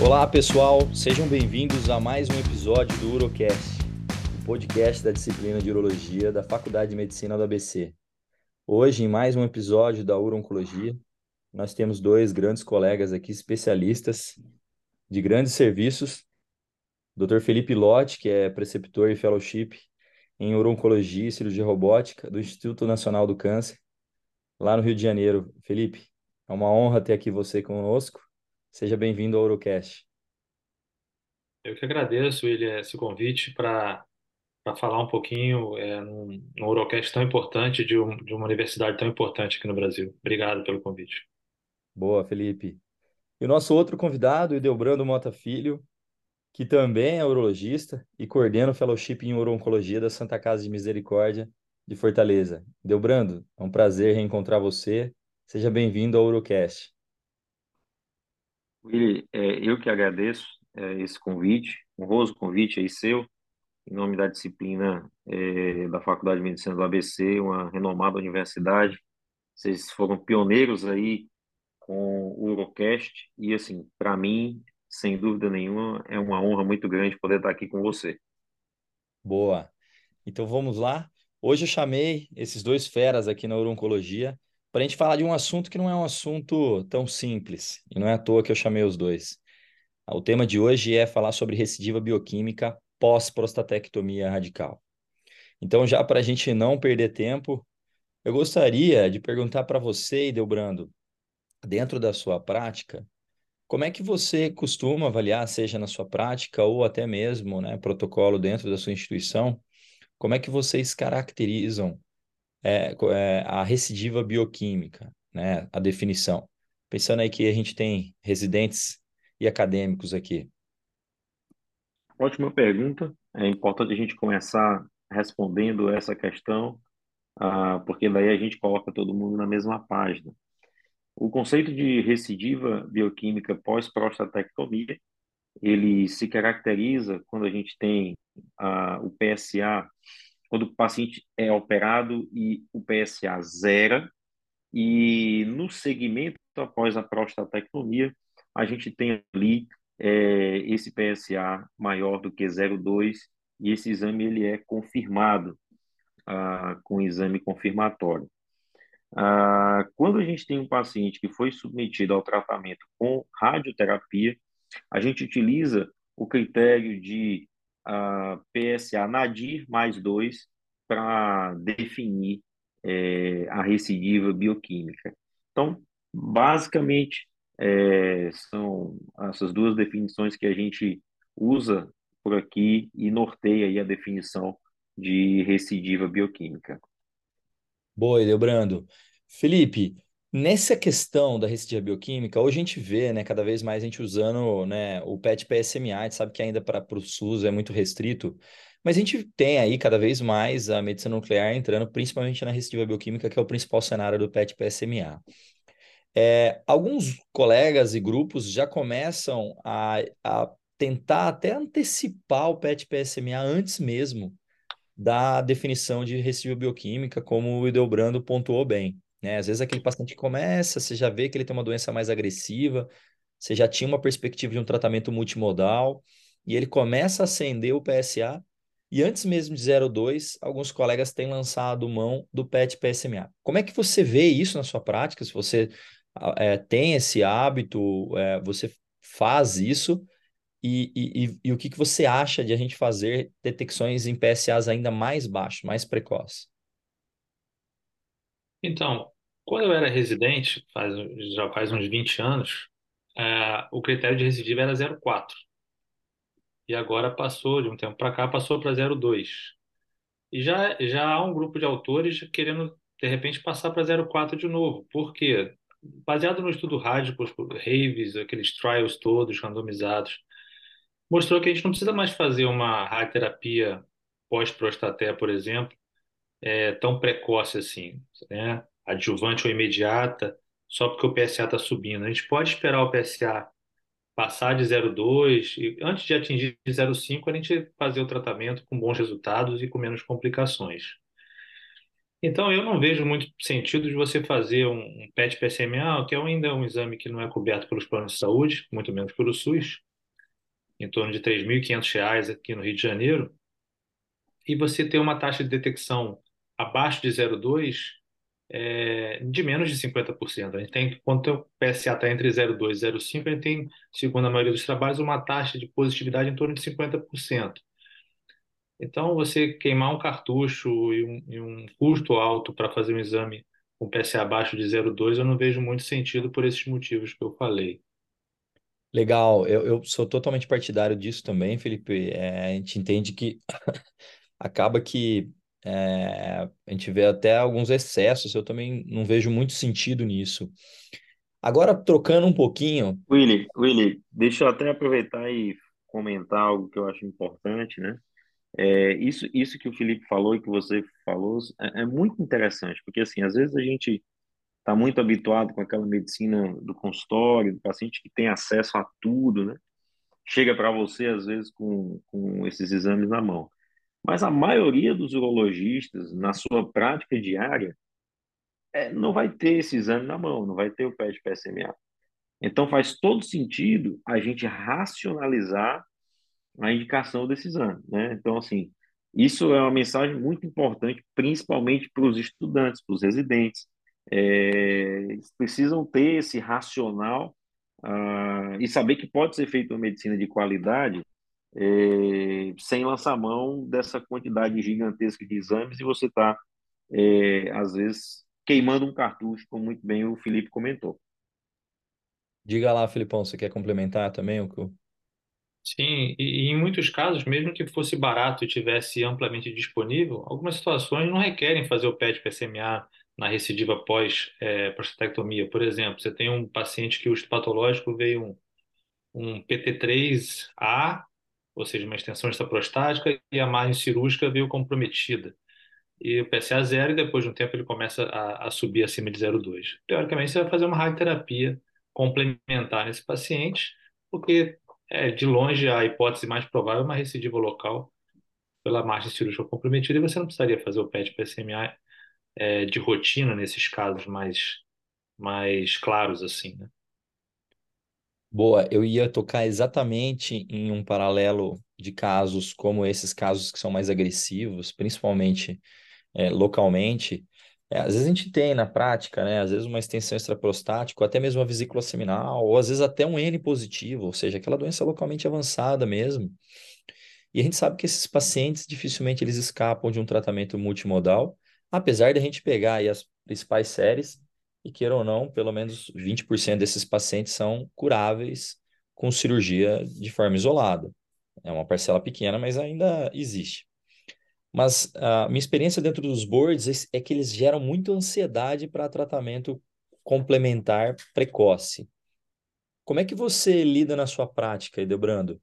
Olá pessoal, sejam bem-vindos a mais um episódio do Urocast, o podcast da disciplina de Urologia da Faculdade de Medicina do ABC. Hoje, em mais um episódio da Urologia, nós temos dois grandes colegas aqui, especialistas de grandes serviços, Dr. Felipe Lotti, que é preceptor e fellowship em Urologia e Cirurgia Robótica do Instituto Nacional do Câncer, lá no Rio de Janeiro. Felipe, é uma honra ter aqui você conosco. Seja bem-vindo ao Urocast. Eu que agradeço, William, esse convite para falar um pouquinho é, num, num Urocast tão importante de, um, de uma universidade tão importante aqui no Brasil. Obrigado pelo convite. Boa, Felipe. E o nosso outro convidado, Idelbrando Mota Filho, que também é urologista e coordena o Fellowship em Urologia da Santa Casa de Misericórdia de Fortaleza. Idelbrando, é um prazer reencontrar você. Seja bem-vindo ao Urocast. Willi, é, eu que agradeço é, esse convite, honroso convite aí seu, em nome da disciplina é, da Faculdade de Medicina do ABC, uma renomada universidade. Vocês foram pioneiros aí com o Urocast e, assim, para mim, sem dúvida nenhuma, é uma honra muito grande poder estar aqui com você. Boa. Então vamos lá. Hoje eu chamei esses dois feras aqui na Urologia para a gente falar de um assunto que não é um assunto tão simples, e não é à toa que eu chamei os dois. O tema de hoje é falar sobre recidiva bioquímica pós-prostatectomia radical. Então, já para a gente não perder tempo, eu gostaria de perguntar para você, Idelbrando, dentro da sua prática, como é que você costuma avaliar, seja na sua prática ou até mesmo né, protocolo dentro da sua instituição, como é que vocês caracterizam é, é, a recidiva bioquímica, né, a definição? Pensando aí que a gente tem residentes e acadêmicos aqui. Ótima pergunta. É importante a gente começar respondendo essa questão, ah, porque daí a gente coloca todo mundo na mesma página. O conceito de recidiva bioquímica pós-prostatectomia, ele se caracteriza quando a gente tem ah, o PSA, quando o paciente é operado e o PSA zera, e no segmento após a prostatectomia, a gente tem ali é, esse PSA maior do que 0,2 e esse exame ele é confirmado ah, com exame confirmatório. Ah, quando a gente tem um paciente que foi submetido ao tratamento com radioterapia, a gente utiliza o critério de ah, PSA nadir mais 2 para definir é, a recidiva bioquímica. Então, basicamente, é, são essas duas definições que a gente usa por aqui e norteia aí a definição de recidiva bioquímica. Boa, Leobrando. Felipe, nessa questão da recidiva bioquímica, hoje a gente vê, né, cada vez mais a gente usando, né, o PET-PSMA, a gente sabe que ainda para o SUS é muito restrito, mas a gente tem aí cada vez mais a medicina nuclear entrando, principalmente na recidiva bioquímica, que é o principal cenário do PET-PSMA. É, alguns colegas e grupos já começam a, a tentar até antecipar o PET-PSMA antes mesmo da definição de recidiva bioquímica, como o Idelbrando pontuou bem. Né? Às vezes aquele paciente começa, você já vê que ele tem uma doença mais agressiva, você já tinha uma perspectiva de um tratamento multimodal, e ele começa a acender o PSA, e antes mesmo de 02, alguns colegas têm lançado mão do PET-PSMA. Como é que você vê isso na sua prática? Se você é, tem esse hábito, é, você faz isso, e, e, e, o que, que você acha de a gente fazer detecções em PSAs ainda mais baixos, mais precoces? Então, quando eu era residente, faz, já faz uns 20 anos, é, o critério de recidiva era 0,4. E agora passou, de um tempo para cá, passou para 0,2. E já, já há um grupo de autores querendo, de repente, passar para 0,4 de novo. Por quê? baseado no estudo Radicus, Raves, aqueles trials todos randomizados, mostrou que a gente não precisa mais fazer uma radioterapia pós-prostaté, por exemplo, é, tão precoce assim, né? adjuvante ou imediata, só porque o PSA está subindo. A gente pode esperar o PSA passar de 0,2 e antes de atingir 0,5 a gente fazer o tratamento com bons resultados e com menos complicações. Então, eu não vejo muito sentido de você fazer um, PET-PSMA, que é ainda um exame que não é coberto pelos planos de saúde, muito menos pelo SUS, em torno de R$ 3.500 aqui no Rio de Janeiro, e você ter uma taxa de detecção abaixo de 0,2 é, de menos de 50%. A gente tem, quando o PSA está entre 0,2 e 0,5, a gente tem, segundo a maioria dos trabalhos, uma taxa de positividade em torno de 50%. Então, você queimar um cartucho e um, e um custo alto para fazer um exame com PSA abaixo de 0,2, eu não vejo muito sentido por esses motivos que eu falei. Legal, eu, eu sou totalmente partidário disso também, Felipe. É, a gente entende que acaba que é, a gente vê até alguns excessos, eu também não vejo muito sentido nisso. Agora, trocando um pouquinho. Willy, Willy, deixa eu até aproveitar e comentar algo que eu acho importante, né? É, isso, isso que o Felipe falou e que você falou é, é muito interessante, porque assim, às vezes a gente está muito habituado com aquela medicina do consultório, do paciente que tem acesso a tudo, né? Chega para você, às vezes, com, com esses exames na mão. Mas a maioria dos urologistas, na sua prática diária, é, não vai ter esse exame na mão, não vai ter o PET-PSMA. Então faz todo sentido a gente racionalizar a indicação desse exame, né? Então, assim, isso é uma mensagem muito importante, principalmente para os estudantes, para os residentes. É, eles precisam ter esse racional uh, e saber que pode ser feita uma medicina de qualidade é, sem lançar mão dessa quantidade gigantesca de exames e você está, é, às vezes, queimando um cartucho, como muito bem o Felipe comentou. Diga lá, Filipão, você quer complementar também o que Sim, e, e, em muitos casos, mesmo que fosse barato e tivesse amplamente disponível, algumas situações não requerem fazer o PET-PSMA na recidiva pós-prostatectomia. É, Por exemplo, você tem um paciente que o patológico veio um, um PT3A ou seja, uma extensão extraprostática, e a margem cirúrgica veio comprometida. E o PSA zero, e depois de um tempo ele começa a, a subir acima de 0,2. Teoricamente, você vai fazer uma radioterapia complementar nesse paciente, porque é de longe a hipótese mais provável é uma recidiva local pela margem cirúrgica comprometida, e você não precisaria fazer o PET-PSMA é, de rotina nesses casos mais, mais claros assim, né? Boa, eu ia tocar exatamente em um paralelo de casos como esses casos que são mais agressivos, principalmente é, localmente. É, às vezes a gente tem na prática, né? Às vezes uma extensão extraprostática, ou até mesmo uma vesícula seminal, ou às vezes até um N positivo, ou seja, aquela doença localmente avançada mesmo. E a gente sabe que esses pacientes dificilmente eles escapam de um tratamento multimodal, apesar de a gente pegar as principais séries e queira ou não, pelo menos 20% desses pacientes são curáveis com cirurgia de forma isolada. É uma parcela pequena, mas ainda existe. Mas a minha experiência dentro dos boards é que eles geram muita ansiedade para tratamento complementar precoce. Como é que você lida na sua prática, Edebrando?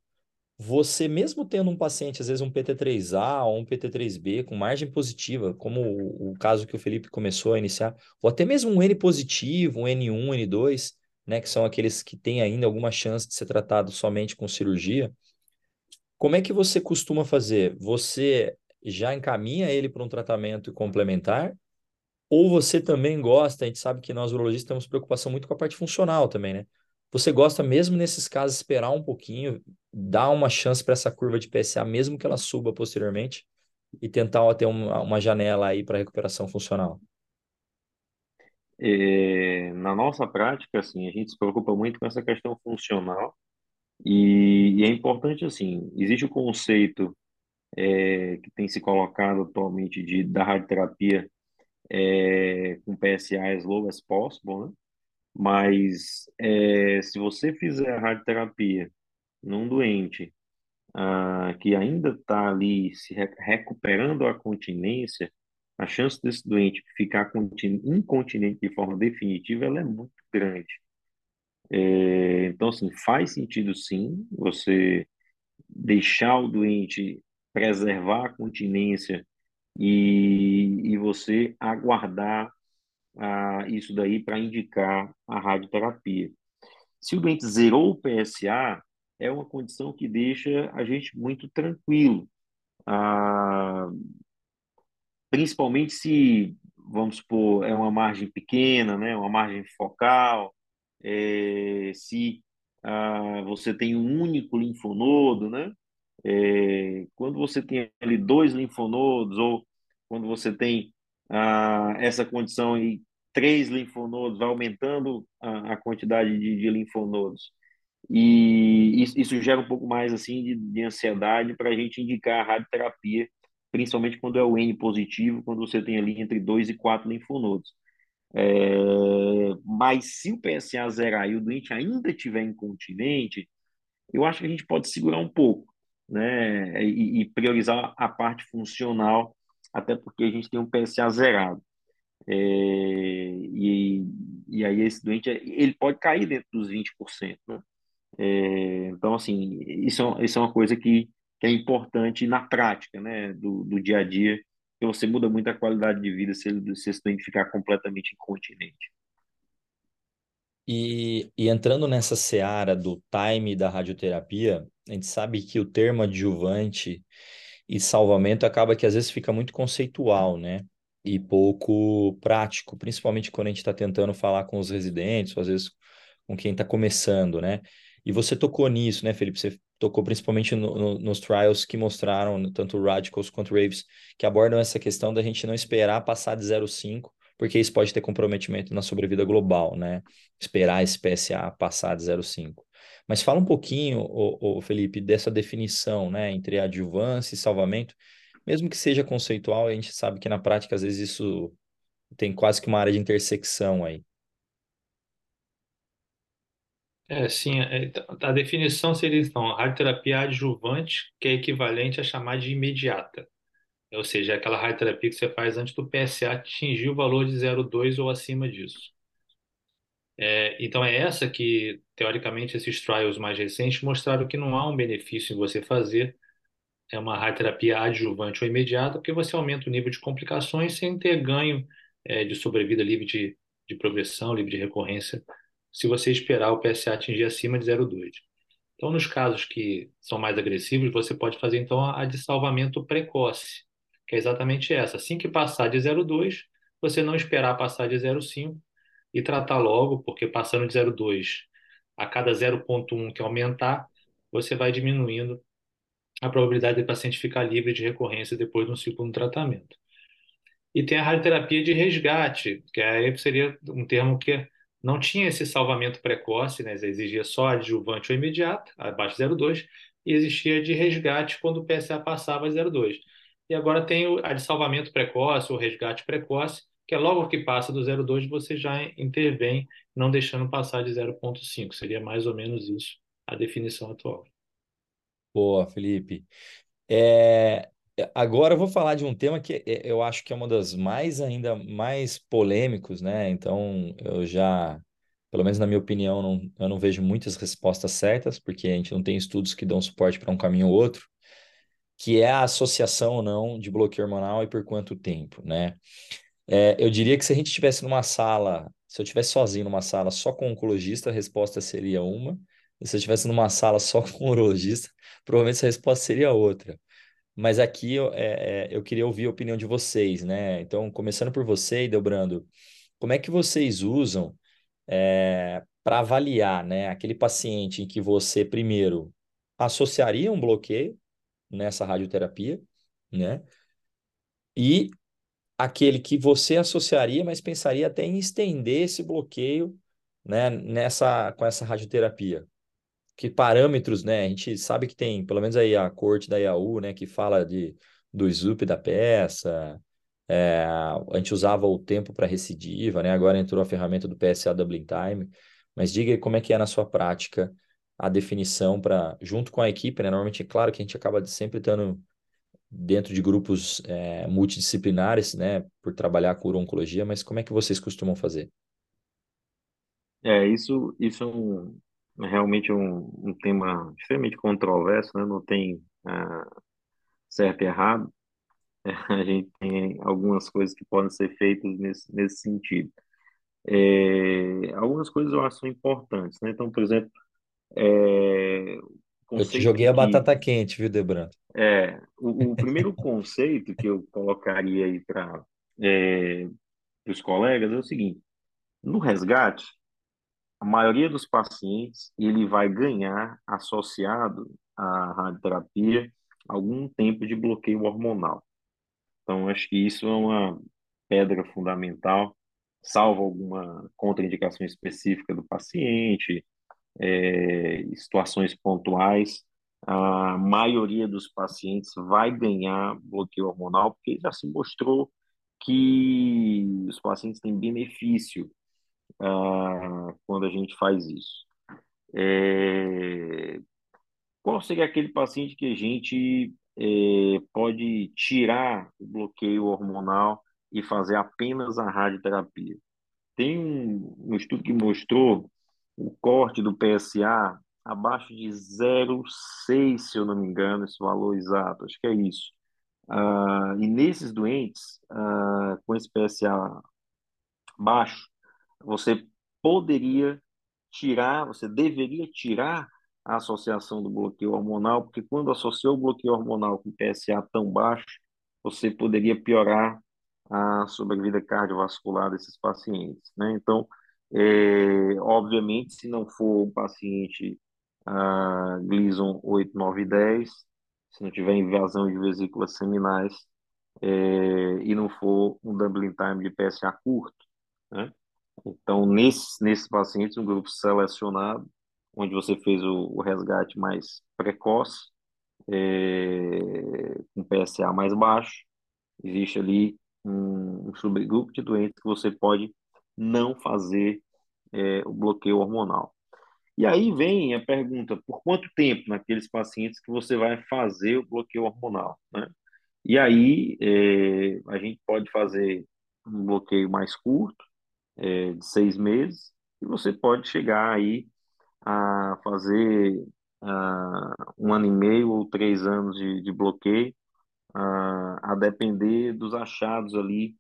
Você mesmo tendo um paciente, às vezes um PT3A ou um PT3B com margem positiva, como o, o, caso que o Felipe começou a iniciar, ou até mesmo um N positivo, um N1, N2, né, que são aqueles que têm ainda alguma chance de ser tratado somente com cirurgia, como é que você costuma fazer? Você já encaminha ele para um tratamento complementar? Ou você também gosta, a gente sabe que nós urologistas temos preocupação muito com a parte funcional também, né? Você gosta mesmo nesses casos esperar um pouquinho, dar uma chance para essa curva de PSA, mesmo que ela suba posteriormente, e tentar ter uma, uma janela aí para recuperação funcional? É, na nossa prática, assim, a gente se preocupa muito com essa questão funcional e, e é importante, assim, existe o conceito é, que tem se colocado atualmente de, da radioterapia é, com PSA as low as possible, né? Mas é, se você fizer a radioterapia num doente ah, que ainda está ali se recuperando a continência, a chance desse doente ficar incontinente de forma definitiva ela é muito grande. É, então, assim, faz sentido sim você deixar o doente preservar a continência e, e você aguardar ah, isso daí para indicar a radioterapia. Se o doente zerou o PSA, é uma condição que deixa a gente muito tranquilo. Ah, principalmente se, vamos supor, é uma margem pequena, né, uma margem focal, é, se ah, você tem um único linfonodo, né? É, quando você tem ali dois linfonodos, ou quando você tem ah, essa condição e três linfonodos, vai aumentando a, a quantidade de, de, linfonodos. E isso, gera um pouco mais assim de, de ansiedade para a gente indicar a radioterapia, principalmente quando é o N positivo, quando você tem ali entre dois e quatro linfonodos. É, mas se o PSA zerar e o doente ainda estiver incontinente, eu acho que a gente pode segurar um pouco, né? E, e, priorizar a parte funcional, até porque a gente tem um PSA zerado. É, e, e aí esse doente, ele pode cair dentro dos 20%, né? É, então, assim, isso, é isso é uma coisa que, que é importante na prática, né? Do, do dia a dia, que você muda muito a qualidade de vida se, ele, se esse doente ficar completamente incontinente. E, e entrando nessa seara do time da radioterapia, a gente sabe que o termo adjuvante e salvamento acaba que às vezes fica muito conceitual, né? E pouco prático, principalmente quando a gente está tentando falar com os residentes, ou às vezes com quem está começando, né? E você tocou nisso, né, Felipe? Você tocou principalmente no, no, nos trials que mostraram, tanto Radicals quanto Raves, que abordam essa questão da gente não esperar passar de 0,5 porque isso pode ter comprometimento na sobrevida global, né? Esperar esse PSA passar de 0,5. Mas fala um pouquinho, ô, Felipe, dessa definição, né, entre adjuvância e salvamento, mesmo que seja conceitual, a gente sabe que na prática, às vezes, isso tem quase que uma área de intersecção aí. É, sim, é, a definição seria então radioterapia adjuvante, que é equivalente a chamar de imediata. Ou seja, é aquela radioterapia que você faz antes do PSA atingir o valor de 0,2 ou acima disso. É, então é essa que, teoricamente, esses trials mais recentes mostraram que não há um benefício em você fazer é uma radioterapia adjuvante ou imediata, porque você aumenta o nível de complicações sem ter ganho é, de sobrevida livre de, de progressão, livre de recorrência, se você esperar o PSA atingir acima de 0,2. Então, nos casos que são mais agressivos, você pode fazer então a de salvamento precoce, que é exatamente essa. Assim que passar de 0,2, você não esperar passar de 0,5 e tratar logo, porque passando de 0,2 a cada 0,1 que aumentar, você vai diminuindo a probabilidade do paciente ficar livre de recorrência depois do segundo tratamento. E tem a radioterapia de resgate, que aí seria um termo que não tinha esse salvamento precoce, né? exigia só adjuvante ou imediato, abaixo de 0,2, e existia de resgate quando o PSA passava de 0,2. E agora tem a de salvamento precoce, ou resgate precoce, que é logo que passa do 0,2 você já intervém, não deixando passar de 0,5. Seria mais ou menos isso a definição atual. Boa, Felipe. É, agora eu vou falar de um tema que é, eu acho que é uma das mais ainda mais polêmicos, né? Então eu já, pelo menos na minha opinião, não, eu não vejo muitas respostas certas, porque a gente não tem estudos que dão suporte para um caminho ou outro que é a associação ou não de bloqueio hormonal e por quanto tempo, né? É, eu diria que se a gente estivesse numa sala, se eu estivesse sozinho numa sala só com oncologista, a resposta seria uma. Se eu estivesse numa sala só com urologista, provavelmente essa resposta seria outra. Mas aqui eu, é, é, eu queria ouvir a opinião de vocês, né? Então, começando por você, Delbrando, como é que vocês usam é, para avaliar né, aquele paciente em que você, primeiro, associaria um bloqueio nessa radioterapia, né? E aquele que você associaria, mas pensaria até em estender esse bloqueio, né, nessa com essa radioterapia. Que parâmetros, né? A gente sabe que tem, pelo menos aí a corte da IAU, né, que fala de do SUP da peça, é, a gente usava o tempo para recidiva, né? Agora entrou a ferramenta do PSA Doubling Time. Mas diga aí como é que é na sua prática a definição para, junto com a equipe, né? Normalmente é claro que a gente acaba sempre estando dentro de grupos é, multidisciplinares, né? Por trabalhar com oncologia, mas como é que vocês costumam fazer? É, isso, isso é um, realmente um, um tema extremamente controverso, né? Não tem ah, certo e errado. É, a gente tem algumas coisas que podem ser feitas nesse, nesse sentido. É, algumas coisas eu acho importantes, né? Então, por exemplo, é, eu te joguei a que, batata quente, viu, Debran? É, o, o primeiro conceito que eu colocaria aí para é, os colegas é o seguinte: no resgate, a maioria dos pacientes ele vai ganhar associado à radioterapia algum tempo de bloqueio hormonal. Então, acho que isso é uma pedra fundamental, salvo alguma contraindicação específica do paciente, é, situações pontuais, a maioria dos pacientes vai ganhar bloqueio hormonal, porque já se mostrou que os pacientes têm benefício ah, quando a gente faz isso. É, qual seria aquele paciente que a gente é, pode tirar o bloqueio hormonal e fazer apenas a radioterapia? Tem um, um estudo que mostrou o corte do PSA abaixo de 0,6, se eu não me engano, esse valor exato, acho que é isso. Uh, e nesses doentes, uh, com esse PSA baixo, você poderia tirar, você deveria tirar a associação do bloqueio hormonal, porque quando associou o bloqueio hormonal com PSA tão baixo, você poderia piorar a sobrevida cardiovascular desses pacientes, né? Então, é, obviamente, se não for um paciente ah, Gleason 8, 9 e 10, se não tiver invasão de vesículas seminais é, e não for um doubling time de PSA curto, né? Então, nesses, nesses pacientes, um grupo selecionado, onde você fez o, o resgate mais precoce, é, com PSA mais baixo, existe ali um, um, subgrupo de doentes que você pode não fazer é, o bloqueio hormonal. E aí vem a pergunta, por quanto tempo naqueles pacientes que você vai fazer o bloqueio hormonal, né? E aí é, a gente pode fazer um bloqueio mais curto, é, de seis meses, e você pode chegar aí a fazer uh, um ano e meio ou três anos de, de bloqueio, uh, a depender dos achados ali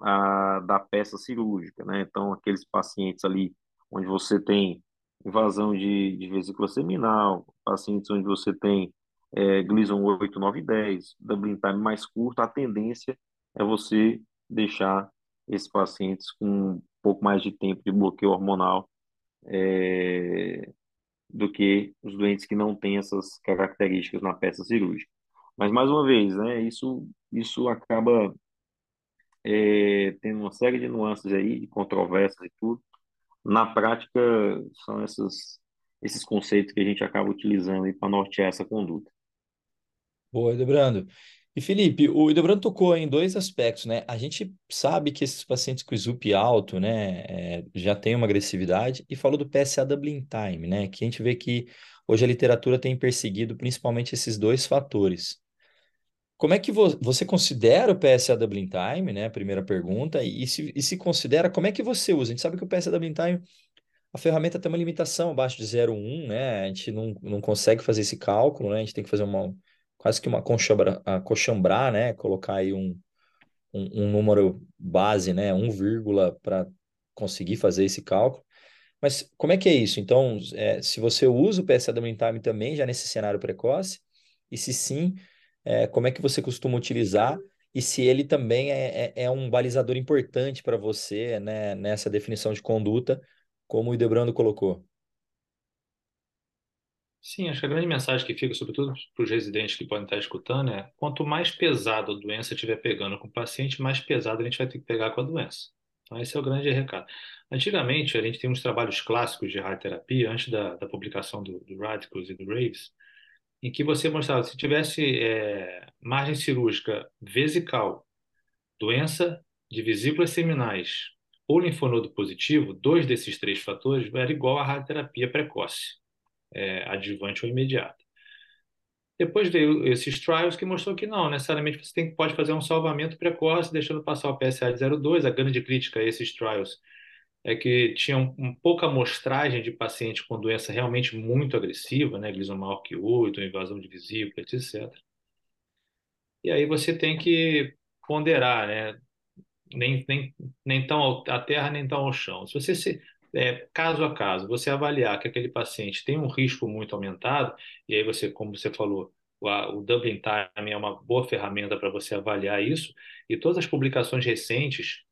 uh, da peça cirúrgica, né? Então, aqueles pacientes ali onde você tem invasão de, de vesícula seminal, pacientes onde você tem é, Gleason 8, 9 e 10, doubling time mais curto, a tendência é você deixar esses pacientes com pouco mais de tempo de bloqueio hormonal é, do que os doentes que não têm essas características na peça cirúrgica. Mas, mais uma vez, né, isso, isso acaba é, tendo uma série de nuances aí, de controvérsias e tudo. Na prática, são essas, esses conceitos que a gente acaba utilizando para nortear essa conduta. Boa, Debrando. E Felipe, o Idebrando tocou em dois aspectos, né? A gente sabe que esses pacientes com SUP alto, né, é, já tem uma agressividade e falou do PSA doubling time, né? Que a gente vê que hoje a literatura tem perseguido principalmente esses dois fatores. Como é que vo você considera o PSA doubling time, né? Primeira pergunta. E se, e se considera, como é que você usa? A gente sabe que o PSA doubling time, a ferramenta tem uma limitação abaixo de 0,1, né? A gente não, não consegue fazer esse cálculo, né? A gente tem que fazer uma quase que uma conchambrar, coxambrar, né? Colocar aí um, um, um número base, né? Um vírgula para conseguir fazer esse cálculo. Mas como é que é isso? Então, é, se você usa o PSA Doubling Time também já nesse cenário precoce, e se sim, é, como é que você costuma utilizar e se ele também é, é, é um balizador importante para você né, nessa definição de conduta, como o Idebrando colocou? Sim, acho que a grande mensagem que fica, sobretudo para os residentes que podem estar escutando, é quanto mais pesado a doença estiver pegando com o paciente, mais pesado a gente vai ter que pegar com a doença. Então, esse é o grande recado. Antigamente, a gente tem uns trabalhos clássicos de radioterapia, antes da, da publicação do, do Radicals e do Raves, em que você mostrava, se tivesse é, margem cirúrgica vesical, doença de vesículas seminais ou linfonodo positivo, dois desses três fatores era igual à radioterapia precoce é, adjuvante ou imediata. Depois veio esses trials que mostrou que não, necessariamente você tem, pode fazer um salvamento precoce, deixando passar o PSA de 0,2. A grande crítica a esses trials é que tinham um, pouca amostragem de pacientes com doença realmente muito agressiva, né, Gleason maior que 8, invasão de vesícula, etc. E aí você tem que ponderar, né, nem, nem, nem tão à terra, nem tão ao chão. Se você se, é, caso a caso, você avaliar que aquele paciente tem um risco muito aumentado, e aí você, como você falou, o, Dublin Time é uma boa ferramenta para você avaliar isso, e todas as publicações recentes,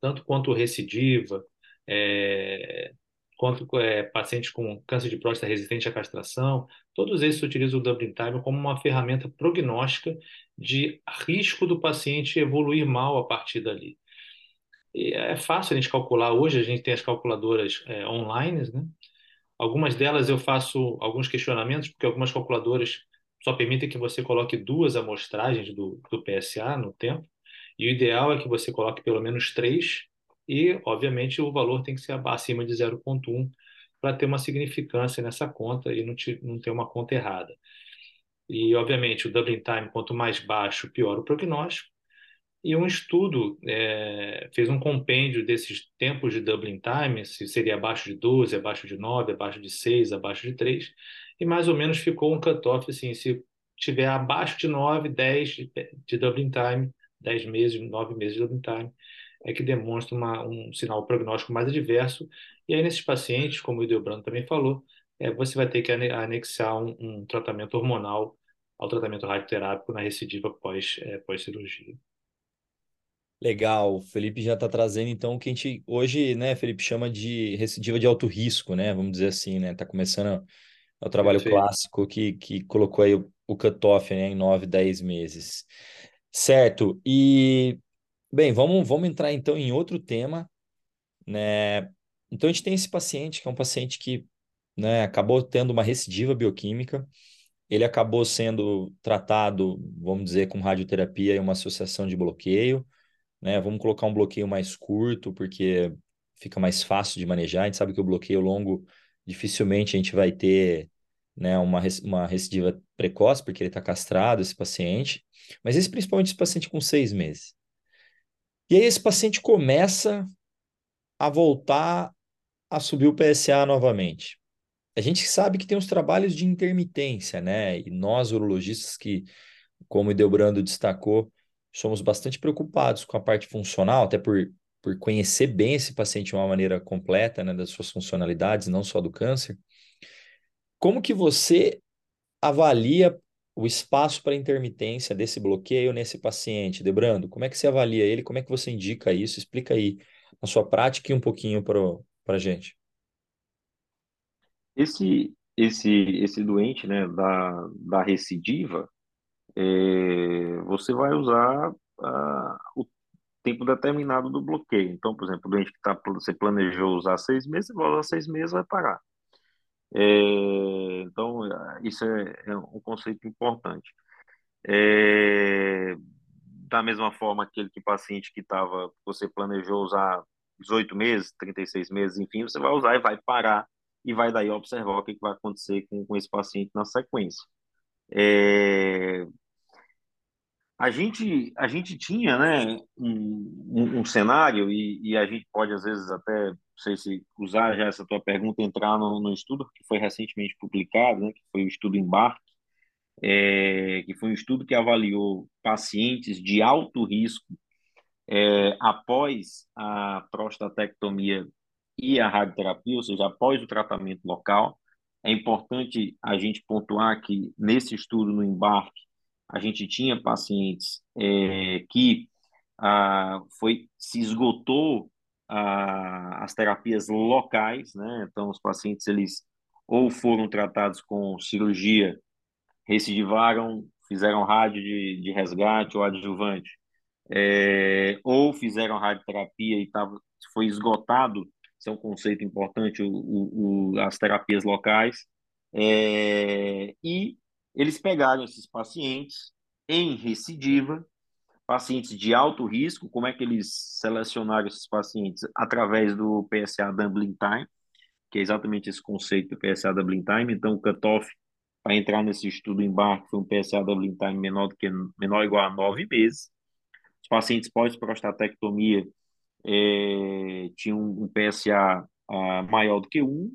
tanto quanto recidiva, é, quanto é, pacientes com câncer de próstata resistente à castração, todos esses utilizam o Dublin Time como uma ferramenta prognóstica de risco do paciente evoluir mal a partir dali. É fácil a gente calcular, hoje a gente tem as calculadoras é, online, né? Algumas delas eu faço alguns questionamentos, porque algumas calculadoras só permitem que você coloque duas amostragens do, do PSA no tempo, e o ideal é que você coloque pelo menos três, e, obviamente, o valor tem que ser acima de 0,1 para ter uma significância nessa conta e não, te, não ter uma conta errada. E, obviamente, o doubling time, quanto mais baixo, pior o prognóstico. E um estudo é, fez um compêndio desses tempos de doubling time, se seria abaixo de 12, abaixo de 9, abaixo de 6, abaixo de 3, e mais ou menos ficou um cutoff assim, se tiver abaixo de 9, 10 de, de doubling time, 10 meses, 9 meses de doubling time, é que demonstra uma, um sinal prognóstico mais adverso. E aí, nesses pacientes, como o Ideobrando também falou, é, você vai ter que anexar um, um, tratamento hormonal ao tratamento radioterápico na recidiva pós, é, pós-cirurgia. Legal, o Felipe já está trazendo então o que a gente hoje, né, Felipe, chama de recidiva de alto risco, né? Vamos dizer assim, né? Está começando o trabalho Perfeito. clássico que, que colocou aí o, o cutoff né, em 9, 10 meses. Certo, e Bem, vamos, vamos entrar então em outro tema, né? Então a gente tem esse paciente que é um paciente que, né, acabou tendo uma recidiva bioquímica, ele acabou sendo tratado, vamos dizer, com radioterapia e uma associação de bloqueio, né? Vamos colocar um bloqueio mais curto, porque fica mais fácil de manejar. A gente sabe que o bloqueio longo dificilmente a gente vai ter, né, uma, uma recidiva precoce, porque ele está castrado, esse paciente. Mas esse principalmente esse paciente com seis meses. E aí esse paciente começa a voltar a subir o PSA novamente. A gente sabe que tem os trabalhos de intermitência, né? E nós, urologistas, que, como o Delbrando destacou, somos bastante preocupados com a parte funcional, até por, por conhecer bem esse paciente de uma maneira completa, né, das suas funcionalidades, não só do câncer. Como que você avalia o espaço para intermitência desse bloqueio nesse paciente, Debrando? Como é que você avalia ele? Como é que você indica isso? Explica aí a sua prática e um pouquinho para a gente. Esse, esse, esse doente né, da, da recidiva, é, você vai usar o tempo determinado do bloqueio. Então, por exemplo, o doente que tá, você planejou usar seis meses, você vai usar seis meses, vai parar. É, então, isso é, é, um conceito importante. É, da mesma forma, aquele que paciente que estava, você planejou usar 18 meses, 36 meses, enfim, você vai usar e vai parar e vai daí observar o que, que vai acontecer com, com esse paciente na sequência. É, a gente, a gente tinha né, um, um, um cenário, e, e, a gente pode, às vezes, até sei se usar já essa tua pergunta, entrar no, no estudo que foi recentemente publicado, né, que foi o estudo Embarque, é, que foi um estudo que avaliou pacientes de alto risco é, após a prostatectomia e a radioterapia, ou seja, após o tratamento local. É importante a gente pontuar que nesse estudo no embarque a gente tinha pacientes é, que ah, foi se esgotou a, as terapias locais, né? Então, os pacientes, eles ou foram tratados com cirurgia, recidivaram, fizeram rádio de, de resgate ou adjuvante, é, ou fizeram radioterapia e tava, foi esgotado, isso é um conceito importante, o, o, o as terapias locais, é, e eles pegaram esses pacientes em recidiva pacientes de alto risco, como é que eles selecionaram esses pacientes? Através do PSA Doubling Time, que é exatamente esse conceito do PSA Doubling Time. Então, o cutoff para entrar nesse estudo embarque foi um PSA Doubling Time menor, do que, menor ou igual a nove meses. Os pacientes pós-prostatectomia é, tinham um PSA ah, maior do que um,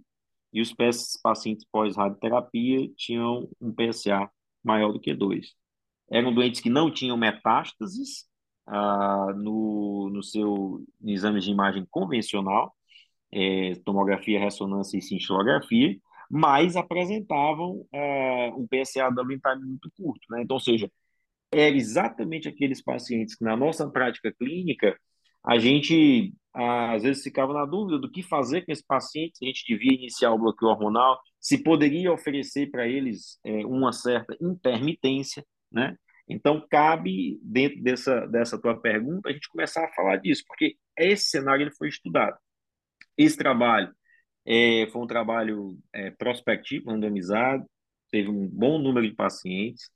e os pacientes pós-radioterapia tinham um PSA maior do que dois eram doentes que não tinham metástases ah, no, no seu exame de imagem convencional, é, tomografia, ressonância e cintilografia, mas apresentavam é, um PSA double time muito curto. Né? Então, ou seja, eram exatamente aqueles pacientes que na nossa prática clínica a gente às vezes ficava na dúvida do que fazer com esse paciente, se a gente devia iniciar o bloqueio hormonal, se poderia oferecer para eles é, uma certa intermitência, né? Então, cabe, dentro dessa, dessa tua pergunta, a gente começar a falar disso, porque esse cenário ele foi estudado. Esse trabalho é, foi um trabalho é, prospectivo, randomizado, teve um bom número de pacientes,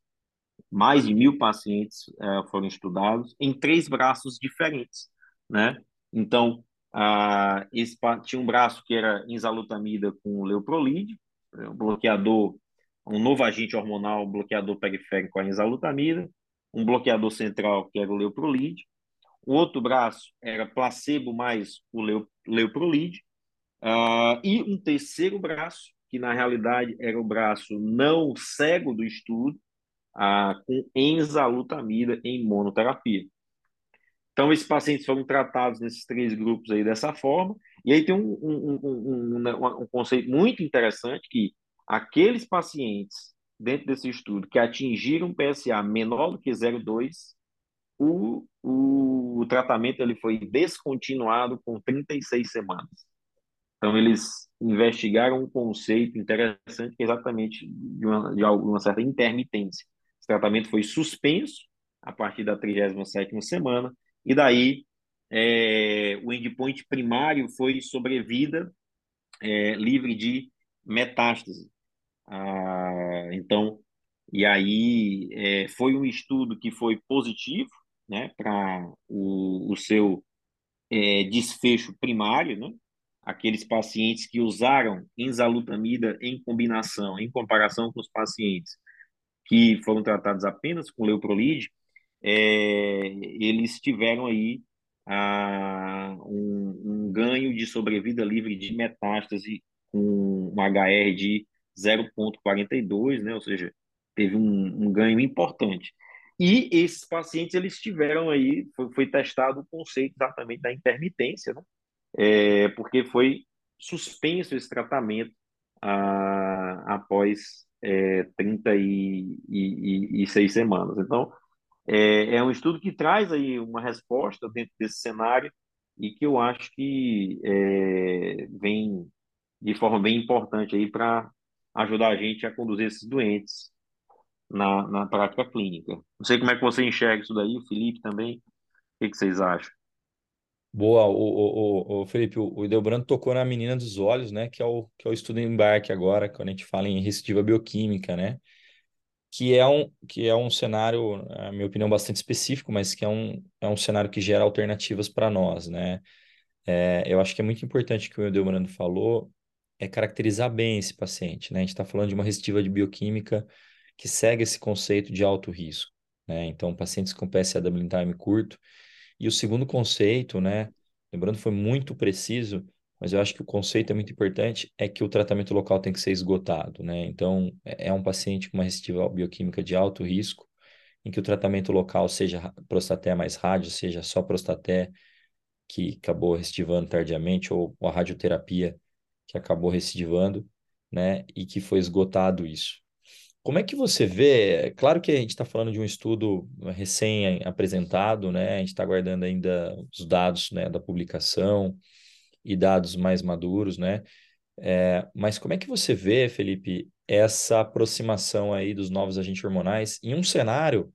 mais de mil pacientes é, foram estudados em três braços diferentes, né? Então, ah, esse, tinha um braço que era enzalutamida com leuprolide, um bloqueador, um novo agente hormonal, bloqueador periférico com a enzalutamida, um bloqueador central que era o leuprolide, o outro braço era placebo mais o leuprolide, uh, e um terceiro braço, que na realidade era o braço não cego do estudo, uh, com enzalutamida em monoterapia. Então, esses pacientes foram tratados nesses três grupos aí dessa forma. E aí tem um, um, um, um, conceito muito interessante que aqueles pacientes dentro desse estudo que atingiram PSA menor do que 0,2, o, o, o tratamento ele foi descontinuado com 36 semanas. Então, eles investigaram um conceito interessante que é exatamente de uma, de uma certa intermitência. Esse tratamento foi suspenso a partir da 37ª semana, e daí é, o endpoint primário foi sobrevida é, livre de metástase. Ah, então, e aí é, foi um estudo que foi positivo né, para o, o seu é, desfecho primário, né? aqueles pacientes que usaram enzalutamida em combinação, em comparação com os pacientes que foram tratados apenas com leuprolide, é, eles tiveram aí ah, um, um, ganho de sobrevida livre de metástase com um HR de 0,42, né? ou seja, teve um, um, ganho importante. E esses pacientes, eles tiveram aí, foi, foi testado o conceito exatamente da intermitência, né? é, porque foi suspenso esse tratamento ah, após é, 36 semanas. Então, é, é um estudo que traz aí uma resposta dentro desse cenário e que eu acho que é, vem de forma bem importante aí para ajudar a gente a conduzir esses doentes na, na prática clínica. Não sei como é que você enxerga isso daí, o Felipe também. O que, que vocês acham? Boa, o, o, o, Felipe, o, o Delbrando tocou na menina dos olhos, né? Que é o, que é o estudo embarque agora, quando a gente fala em recidiva bioquímica, né? Que é um, que é um cenário, na minha opinião, bastante específico, mas que é um, é um cenário que gera alternativas para nós, né? É, eu acho que é muito importante que o Edelmano falou é caracterizar bem esse paciente, né? A gente está falando de uma recidiva de bioquímica que segue esse conceito de alto risco, né? Então, pacientes com PSA doubling time curto. E o segundo conceito, né? Lembrando, foi muito preciso, mas eu acho que o conceito é muito importante, é que o tratamento local tem que ser esgotado, né? Então, é, é um paciente com uma recidiva bioquímica de alto risco, em que o tratamento local seja prostaté mais rádio, seja só prostaté, que acabou recidivando tardiamente, ou a radioterapia, que acabou recidivando, né? E que foi esgotado isso. Como é que você vê? Claro que a gente está falando de um estudo recém-apresentado, né? A gente está aguardando ainda os dados né, da publicação, e dados mais maduros, né? É, mas como é que você vê, Felipe, essa aproximação aí dos novos agentes hormonais em um cenário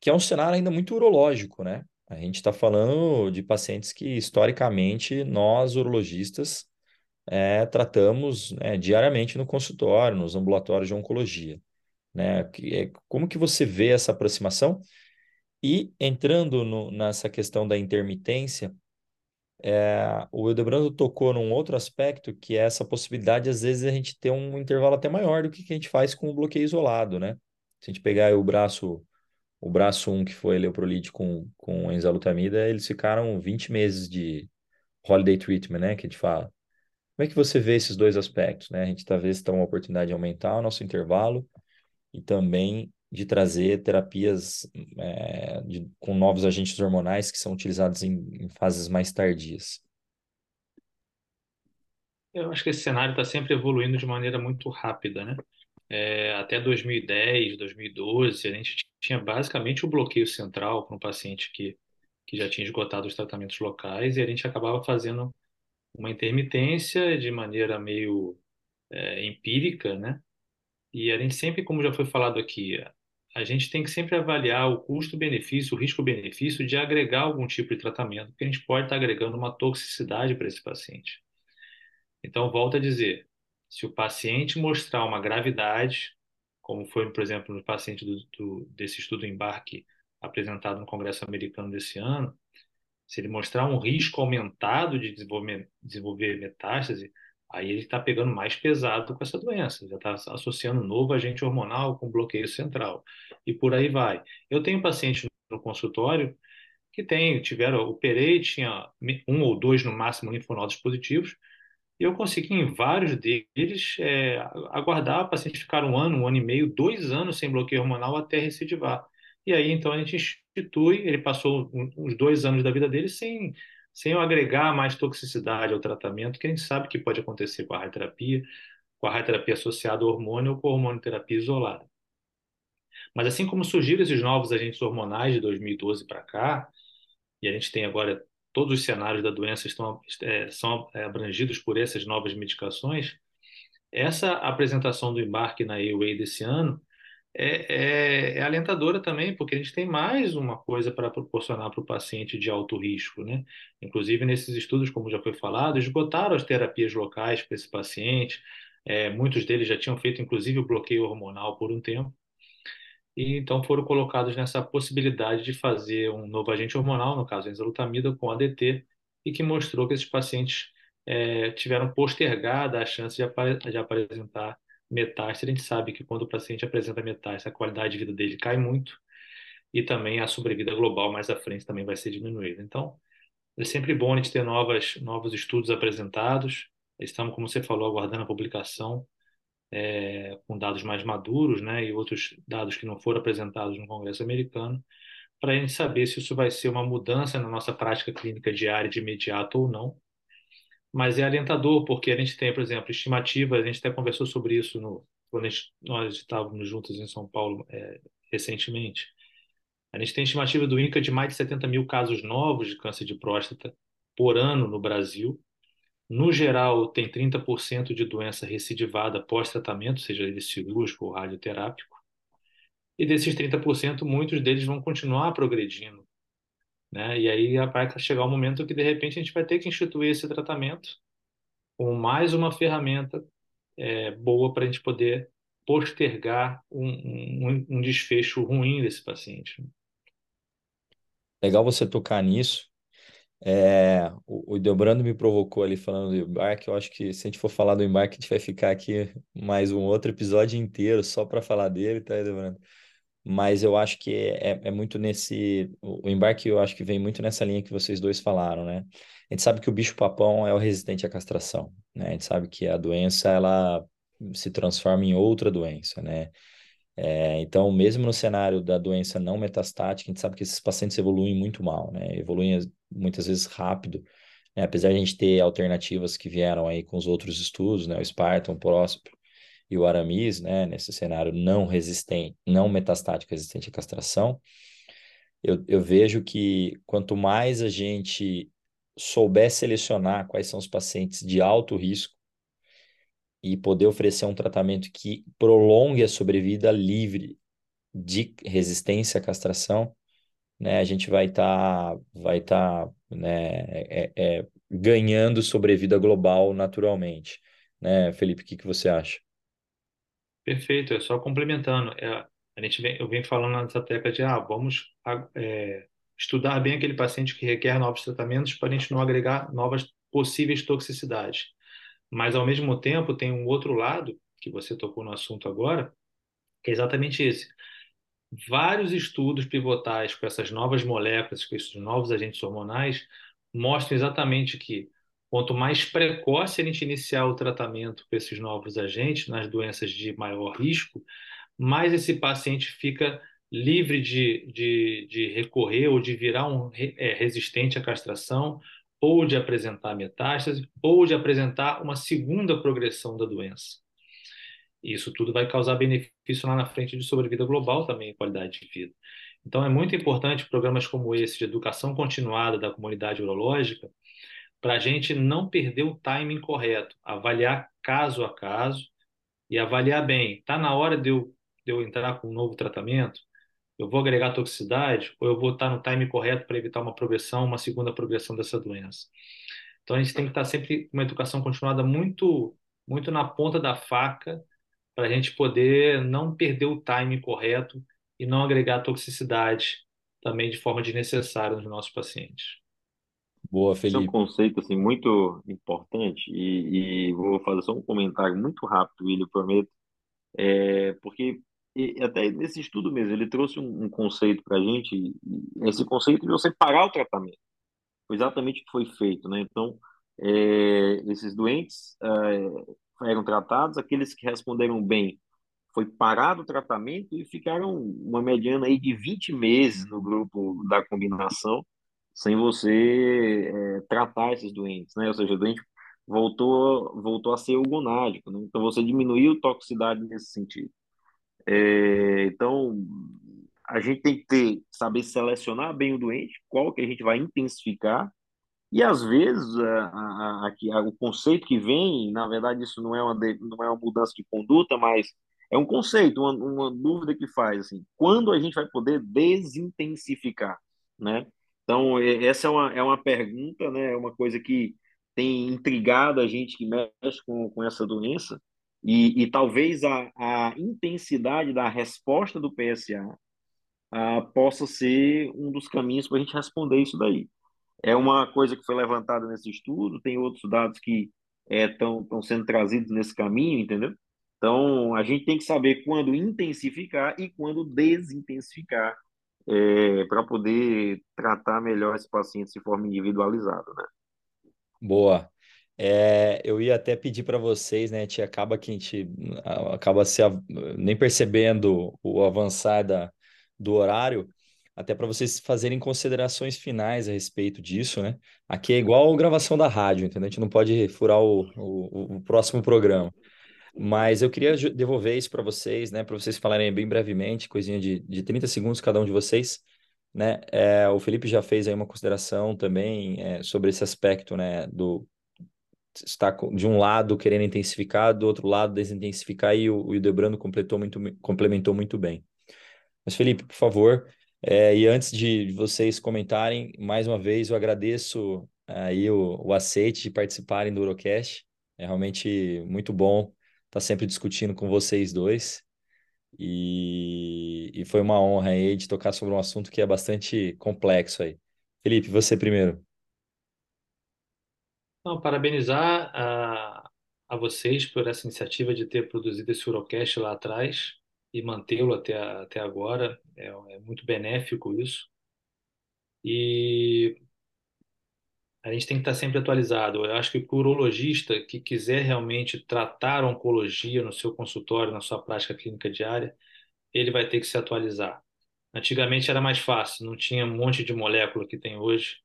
que é um cenário ainda muito urológico, né? A gente está falando de pacientes que, historicamente, nós, urologistas, é, tratamos né, diariamente no consultório, nos ambulatórios de oncologia. Né? É, como que você vê essa aproximação? E entrando no, nessa questão da intermitência, é, o Hildebrando tocou num outro aspecto, que é essa possibilidade, às vezes, a gente ter um intervalo até maior do que a gente faz com o bloqueio isolado, né? Se a gente pegar o braço, o braço 1, que foi leuprolide com, com enzalutamida, eles ficaram 20 meses de holiday treatment, né? Que a gente fala. Como é que você vê esses dois aspectos, né? A gente talvez tem uma oportunidade de aumentar o nosso intervalo e também de trazer terapias é, de, com novos agentes hormonais que são utilizados em, em fases mais tardias. Eu acho que esse cenário está sempre evoluindo de maneira muito rápida, né? É, até 2010, 2012, a gente tinha basicamente o bloqueio central para um paciente que que já tinha esgotado os tratamentos locais, e a gente acabava fazendo uma intermitência de maneira meio é, empírica, né? E a gente sempre, como já foi falado aqui, a gente tem que sempre avaliar o custo-benefício, o risco-benefício de agregar algum tipo de tratamento, porque a gente pode estar agregando uma toxicidade para esse paciente. Então, volto a dizer, se o paciente mostrar uma gravidade, como foi, por exemplo, no paciente do, do, desse estudo embarque apresentado no Congresso Americano desse ano, se ele mostrar um risco aumentado de desenvolver, desenvolver metástase, aí ele está pegando mais pesado com essa doença, já está associando novo agente hormonal com bloqueio central, e por aí vai. Eu tenho paciente no consultório que tem, tiveram, operei, tinha um ou dois no máximo linfonodos positivos, e eu consegui, em vários deles, é, aguardar o paciente ficar um ano, um ano e meio, dois anos sem bloqueio hormonal até recidivar. E aí, então, a gente institui, ele passou uns dois anos da vida dele sem, sem agregar mais toxicidade ao tratamento, que a gente sabe que pode acontecer com a radioterapia, com a radioterapia associada ao hormônio ou com a hormonoterapia isolada. Mas assim como surgiram esses novos agentes hormonais de 2012 para cá, e a gente tem agora todos os cenários da doença estão, é, são é, abrangidos por essas novas medicações, essa apresentação do embarque na AWA desse ano é, é, é, alentadora também, porque a gente tem mais uma coisa para proporcionar para o paciente de alto risco, né? Inclusive, nesses estudos, como já foi falado, esgotaram as terapias locais para esse paciente, é, muitos deles já tinham feito, inclusive, o bloqueio hormonal por um tempo, e então foram colocados nessa possibilidade de fazer um novo agente hormonal, no caso a enzalutamida, com ADT, e que mostrou que esses pacientes é, tiveram postergada a chance de, apare de apresentar metástase. A gente sabe que quando o paciente apresenta metástase, a qualidade de vida dele cai muito, e também a sobrevida global mais à frente também vai ser diminuída. Então, é sempre bom a gente ter novas, novos estudos apresentados. Estamos, como você falou, aguardando a publicação é, com dados mais maduros, né, e outros dados que não foram apresentados no Congresso americano, para a gente saber se isso vai ser uma mudança na nossa prática clínica diária de imediato ou não. Mas é alentador, porque a gente tem, por exemplo, estimativas, a gente até conversou sobre isso no, quando gente, nós estávamos juntos em São Paulo é, recentemente. A gente tem estimativa do INCA de mais de 70 mil casos novos de câncer de próstata por ano no Brasil, no geral, tem 30% de doença recidivada pós-tratamento, seja ele cirúrgico ou radioterápico. E desses 30%, muitos deles vão continuar progredindo. Né? E aí vai chegar o um momento que, de repente, a gente vai ter que instituir esse tratamento com mais uma ferramenta é, boa para a gente poder postergar um, um, um desfecho ruim desse paciente. Legal você tocar nisso, é, o, o Delbrando me provocou ali falando do embarque. Eu acho que se a gente for falar do embarque, a gente vai ficar aqui mais um outro episódio inteiro só para falar dele, tá, Delbrando? Mas eu acho que é, é muito nesse. O embarque eu acho que vem muito nessa linha que vocês dois falaram, né? A gente sabe que o bicho-papão é o resistente à castração, né? A gente sabe que a doença ela se transforma em outra doença, né? É, então, mesmo no cenário da doença não metastática, a gente sabe que esses pacientes evoluem muito mal, né? Evoluem muitas vezes rápido, né? Apesar de a gente ter alternativas que vieram aí com os outros estudos, né? O Spartan, o Próspero e o Aramis, né? Nesse cenário não resistente, não metastático resistente à castração, eu, eu vejo que quanto mais a gente souber selecionar quais são os pacientes de alto risco, e poder oferecer um tratamento que prolongue a sobrevida livre de resistência à castração, né, a gente vai estar tá, vai tá, né, é, é, ganhando sobrevida global naturalmente. Né, Felipe, o que, que você acha? Perfeito, é só complementando. É, a gente vem, eu venho falando nessa tecla de ah, vamos é, estudar bem aquele paciente que requer novos tratamentos para a gente não agregar novas possíveis toxicidades. Mas, ao mesmo tempo, tem um outro lado, que você tocou no assunto agora, que é exatamente esse. Vários estudos pivotais com essas novas moléculas, com esses novos agentes hormonais, mostram exatamente que quanto mais precoce a gente iniciar o tratamento com esses novos agentes nas doenças de maior risco, mais esse paciente fica livre de, de, de recorrer ou de virar um é, resistente à castração ou de apresentar metástase, ou de apresentar uma segunda progressão da doença. Isso tudo vai causar benefício lá na frente de sobrevida global também, qualidade de vida. Então, é muito importante programas como esse de educação continuada da comunidade urológica para a gente não perder o timing correto, avaliar caso a caso e avaliar bem. Está na hora de eu, de eu entrar com um novo tratamento? Eu vou agregar toxicidade ou eu vou estar no time correto para evitar uma progressão, uma segunda progressão dessa doença? Então a gente tem que estar sempre com uma educação continuada muito, muito na ponta da faca para a gente poder não perder o time correto e não agregar toxicidade também de forma desnecessária nos nossos pacientes. Boa, Esse é um Felipe. conceito assim muito importante e, e vou fazer só um comentário muito rápido, William, prometo, é, porque e até nesse estudo mesmo ele trouxe um, um conceito para a gente, esse conceito de você parar o tratamento. Foi exatamente o que foi feito, né? Então, é, esses doentes é, eram tratados, aqueles que responderam bem, foi parado o tratamento e ficaram uma mediana aí de 20 meses no grupo da combinação, sem você é, tratar esses doentes, né? Ou seja, o doente voltou, voltou a ser gonádico, né? Então, você diminuiu toxicidade nesse sentido. É, então, a gente tem que ter, saber selecionar bem o doente, qual que a gente vai intensificar e às vezes a, a, a, o conceito que vem, na verdade, isso não é uma, não é uma mudança de conduta, mas é um conceito, uma, uma dúvida que faz assim, quando a gente vai poder desintensificar, né? Então, essa é uma, é uma pergunta, né? É uma coisa que tem intrigado a gente que mexe com, com essa doença, e, e talvez a, a intensidade da resposta do PSA a, possa ser um dos caminhos para a gente responder isso daí é uma coisa que foi levantada nesse estudo, tem outros dados que estão é, sendo trazidos nesse caminho, entendeu? Então, a gente tem que saber quando intensificar e quando desintensificar é, para poder tratar melhor esse paciente de forma individualizada, né? Boa. É, eu ia até pedir para vocês, né? Te acaba que a gente acaba se nem percebendo o avançar da, do horário, até para vocês fazerem considerações finais a respeito disso, né? Aqui é igual a gravação da rádio, entendeu? A gente não pode furar o, o, o próximo programa. Mas eu queria devolver isso para vocês, né? Para vocês falarem bem brevemente, coisinha de, de 30 segundos cada um de vocês, né? É, o Felipe já fez aí uma consideração também é, sobre esse aspecto, né? Do estar de um lado querendo intensificar, do outro lado desintensificar, e o, o Debrando completou muito, complementou muito bem. Mas, Felipe, por favor, é, e antes de vocês comentarem, mais uma vez eu agradeço aí o, o aceite de participarem do Urocast. É realmente muito bom estar sempre discutindo com vocês dois. E, e foi uma honra aí de tocar sobre um assunto que é bastante complexo aí. Felipe, você primeiro. Não, parabenizar a, a vocês por essa iniciativa de ter produzido esse Urocast lá atrás e mantê-lo até, até agora. É, é muito benéfico isso. E a gente tem que estar sempre atualizado. Eu acho que o urologista que quiser realmente tratar oncologia no seu consultório, na sua prática clínica diária, ele vai ter que se atualizar. Antigamente era mais fácil, não tinha um monte de molécula que tem hoje.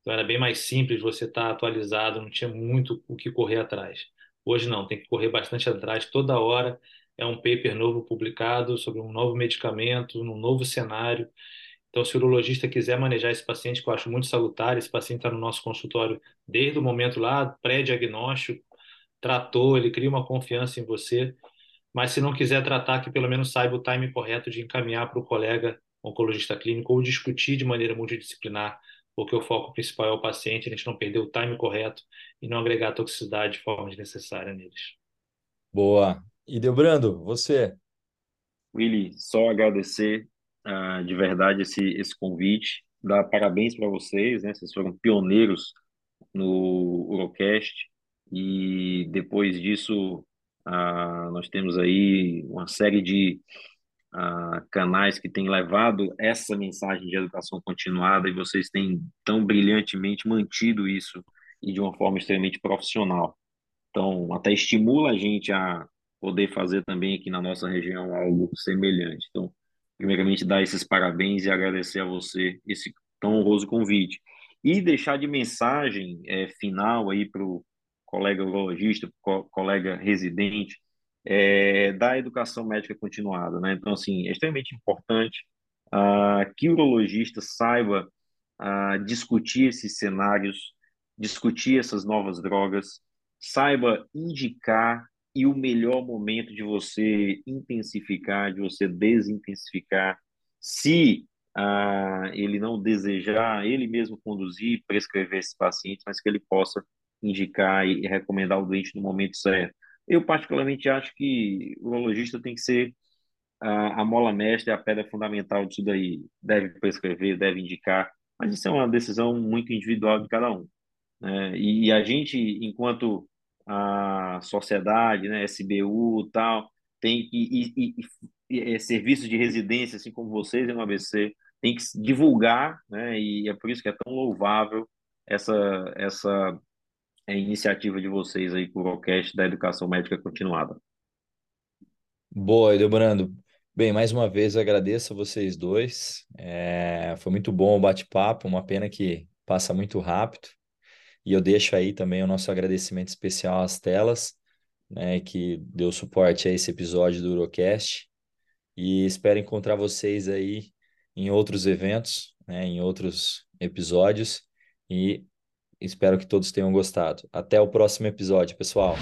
Então era bem mais simples você estar atualizado, não tinha muito o que correr atrás. Hoje não, tem que correr bastante atrás toda hora é um paper novo publicado sobre um novo medicamento, num novo cenário. Então, se o urologista quiser manejar esse paciente, que eu acho muito salutar, esse paciente está no nosso consultório desde o momento lá, pré-diagnóstico, tratou, ele cria uma confiança em você. Mas se não quiser tratar, que pelo menos saiba o time correto de encaminhar para o colega oncologista clínico ou discutir de maneira multidisciplinar, porque o foco principal é o paciente, a gente não perder o time correto e não agregar toxicidade de forma desnecessária neles. Boa. E Delbrando, você? Willy, só agradecer uh, de verdade esse, esse convite, dar parabéns para vocês, né? Vocês foram pioneiros no Urocast e depois disso uh, nós temos aí uma série de uh, canais que têm levado essa mensagem de educação continuada e vocês têm tão brilhantemente mantido isso e de uma forma extremamente profissional. Então, até estimula a gente a poder fazer também aqui na nossa região algo semelhante. Então, primeiramente, dar esses parabéns e agradecer a você esse tão honroso convite. E deixar de mensagem é, final aí para o colega urologista, co colega residente, é, da educação médica continuada. Né? Então, assim, é extremamente importante uh, que o urologista saiba uh, discutir esses cenários, discutir essas novas drogas, saiba indicar e o melhor momento de você intensificar, de você desintensificar. Se ah, ele não desejar, ele mesmo conduzir, prescrever esses pacientes, mas que ele possa indicar e recomendar o doente no momento certo. Eu, particularmente, acho que o urologista tem que ser a, a mola mestra, a pedra fundamental disso daí. Deve prescrever, deve indicar, mas isso é uma decisão muito individual de cada um. Né? E, e a gente, enquanto a sociedade, né, SBU tal, tem e, e, e, e serviços de residência, assim como vocês no ABC, tem que divulgar, né, e é por isso que é tão louvável essa essa é, iniciativa de vocês aí com o Urocast da Educação Médica Continuada. Boa, Edelbrando. Bem, mais uma vez agradeço a vocês dois. É, foi muito bom o bate-papo, uma pena que passa muito rápido. E eu deixo aí também o nosso agradecimento especial às telas, né, que deu suporte a esse episódio do Urocast. E espero encontrar vocês aí em outros eventos, né, em outros episódios. E espero que todos tenham gostado. Até o próximo episódio, pessoal.